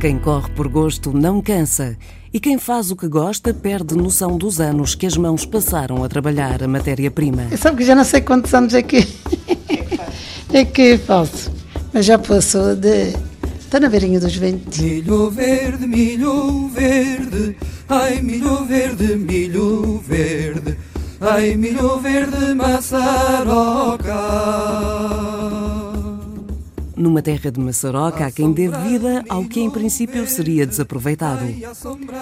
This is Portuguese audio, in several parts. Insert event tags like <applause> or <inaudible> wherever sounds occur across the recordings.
Quem corre por gosto não cansa. E quem faz o que gosta perde noção dos anos que as mãos passaram a trabalhar a matéria-prima. Eu sabe que já não sei quantos anos é que, <laughs> é que faço. Mas já passou de. Está na beirinha dos 20. Milho verde, milho verde, ai milho verde, milho verde, ai milho verde, maçaroca. Numa terra de maçaroca, há quem dê vida ao que em princípio seria desaproveitado.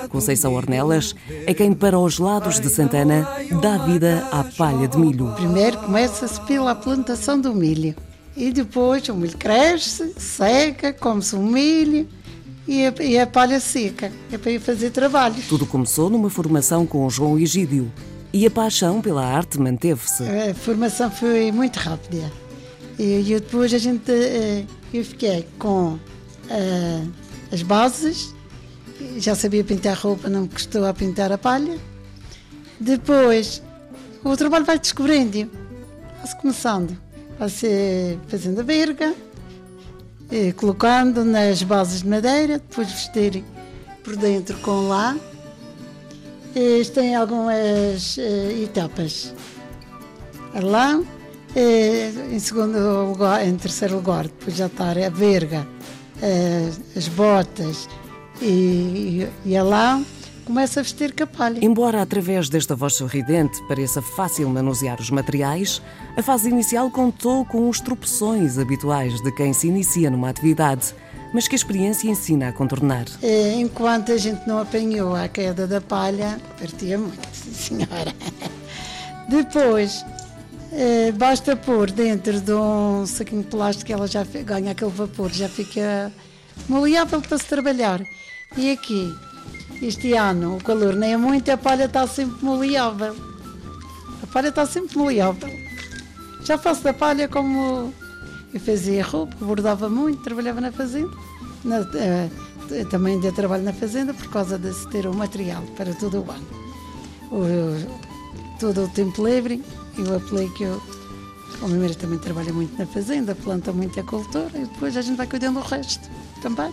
Conceição Ornelas é quem, para os lados de Santana, dá vida à palha de milho. Primeiro começa-se pela plantação do milho. E depois o milho cresce, seca, come-se o milho e a, e a palha seca. É para ir fazer trabalho. Tudo começou numa formação com o João Egídio. E a paixão pela arte manteve-se. A formação foi muito rápida. E, e depois a gente, eh, eu fiquei com eh, as bases, já sabia pintar roupa, não me custou a pintar a palha. Depois, o trabalho vai descobrindo, vai-se começando, vai-se fazendo a verga, eh, colocando nas bases de madeira, depois vestir por dentro com lã. Isto tem algumas etapas. A lã, é, em segundo lugar, em terceiro lugar, depois já está a verga, é, as botas e, e a lã, começa a vestir capalha. Embora através desta voz sorridente pareça fácil manusear os materiais, a fase inicial contou com os tropeções habituais de quem se inicia numa atividade, mas que a experiência ensina a contornar. É, enquanto a gente não apanhou a queda da palha, partia muito, senhora. <laughs> Depois é, basta pôr dentro de um saquinho de plástico, ela já ganha aquele vapor, já fica maleável para se trabalhar. E aqui, este ano, o calor nem é muito, a palha está sempre maleável. A palha está sempre maleável. Já faço da palha como eu fazia roupa, bordava muito, trabalhava na fazenda. Na, uh, também ainda trabalho na fazenda por causa de ter o material para todo o ano. O, todo o tempo livre eu apelei que eu, o meu marido também trabalha muito na fazenda, planta muito a cultura e depois a gente vai cuidando do resto também.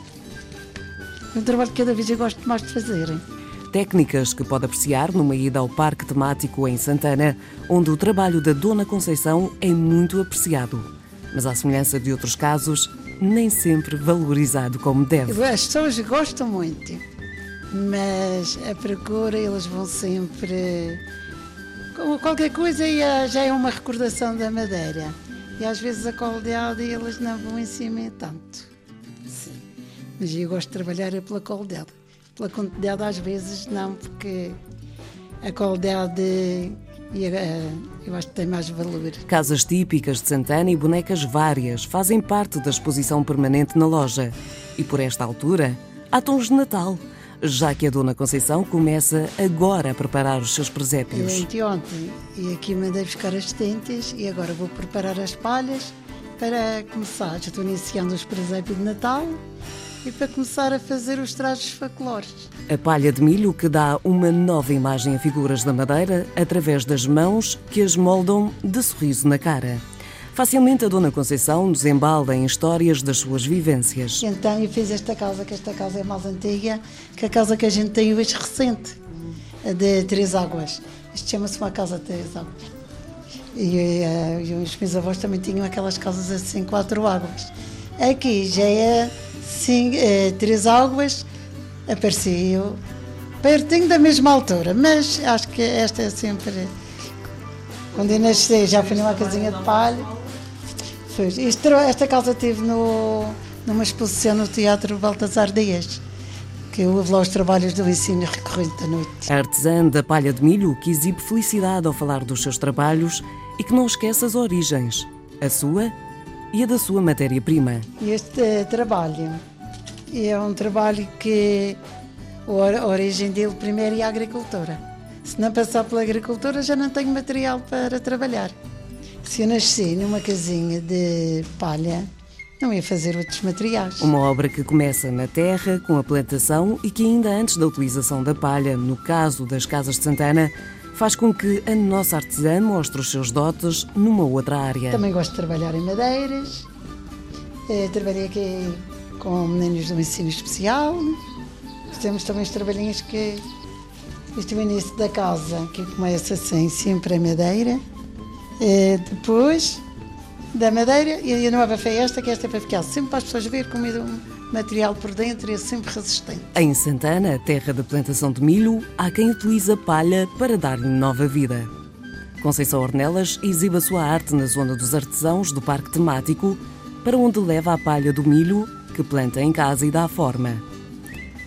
É um trabalho que cada vez eu gosto mais de fazer. Hein? Técnicas que pode apreciar numa ida ao Parque Temático em Santana, onde o trabalho da Dona Conceição é muito apreciado. Mas, à semelhança de outros casos, nem sempre valorizado como deve. As pessoas gostam muito, mas a procura eles vão sempre qualquer coisa já é uma recordação da Madeira. E às vezes a coldeada eles não vão em cima tanto. Sim. Mas eu gosto de trabalhar pela coldeada. Pela quantidade às vezes não, porque a coldeada eu acho que tem mais valor. Casas típicas de Santana e bonecas várias fazem parte da exposição permanente na loja. E por esta altura, há tons de Natal já que a Dona Conceição começa agora a preparar os seus presépios. Eu ontem e aqui mandei buscar as tentes e agora vou preparar as palhas para começar. Já estou iniciando os presépios de Natal e para começar a fazer os trajes folclóricos. A palha de milho que dá uma nova imagem a figuras da madeira através das mãos que as moldam de sorriso na cara. Facilmente a Dona Conceição nos embala em histórias das suas vivências. Então eu fiz esta casa, que esta casa é mais antiga que a casa que a gente tem hoje recente, de Três Águas. Isto chama-se uma casa de Três Águas. E, uh, e os meus avós também tinham aquelas casas assim, quatro águas. Aqui já é sim, é, Três Águas, apareceu pertinho da mesma altura, mas acho que esta é sempre. Quando eu nasci já fui numa casinha de palha isto, esta casa teve no, numa exposição no Teatro Baltasar Dias, que houve lá os trabalhos do ensino recorrente da noite. A artesã da palha de milho que exibe felicidade ao falar dos seus trabalhos e que não esquece as origens, a sua e a da sua matéria-prima. Este eh, trabalho é um trabalho que a origem dele primeiro é a agricultura. Se não passar pela agricultura já não tenho material para trabalhar. Se eu nasci numa casinha de palha, não ia fazer outros materiais. Uma obra que começa na terra, com a plantação e que, ainda antes da utilização da palha, no caso das Casas de Santana, faz com que a nossa artesã mostre os seus dotes numa outra área. Também gosto de trabalhar em madeiras. Eh, trabalhei aqui com meninos do ensino especial. Temos também os trabalhinhos que este é o início da casa, que começa assim, sempre a madeira. E depois da madeira e a nova foi esta, que esta é para ficar sempre para as pessoas ver como é um material por dentro é sempre resistente. Em Santana, terra de plantação de milho, há quem utiliza palha para dar-lhe nova vida. Conceição Ornelas exibe a sua arte na zona dos artesãos do Parque Temático, para onde leva a palha do milho que planta em casa e dá forma.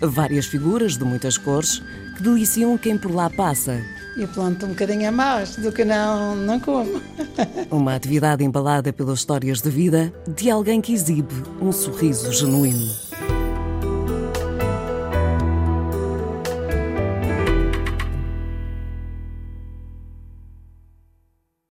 Várias figuras de muitas cores que deliciam quem por lá passa. Eu planto um bocadinho a mais do que não, não como. <laughs> Uma atividade embalada pelas histórias de vida de alguém que exibe um sorriso genuíno.